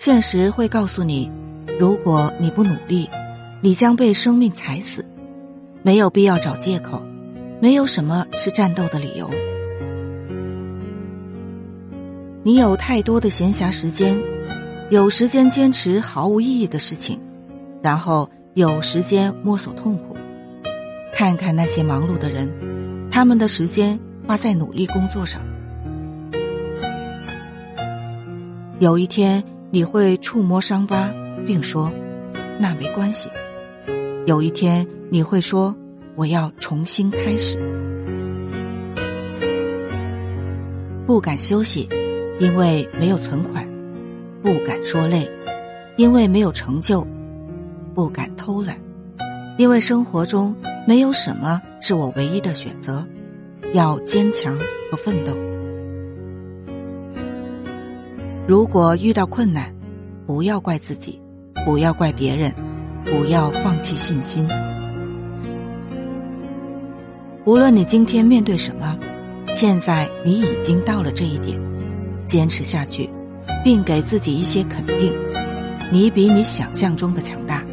现实会告诉你，如果你不努力，你将被生命踩死。没有必要找借口，没有什么是战斗的理由。你有太多的闲暇时间，有时间坚持毫无意义的事情，然后有时间摸索痛苦。看看那些忙碌的人，他们的时间花在努力工作上。有一天。你会触摸伤疤，并说：“那没关系。”有一天你会说：“我要重新开始。”不敢休息，因为没有存款；不敢说累，因为没有成就；不敢偷懒，因为生活中没有什么是我唯一的选择。要坚强和奋斗。如果遇到困难，不要怪自己，不要怪别人，不要放弃信心。无论你今天面对什么，现在你已经到了这一点，坚持下去，并给自己一些肯定。你比你想象中的强大。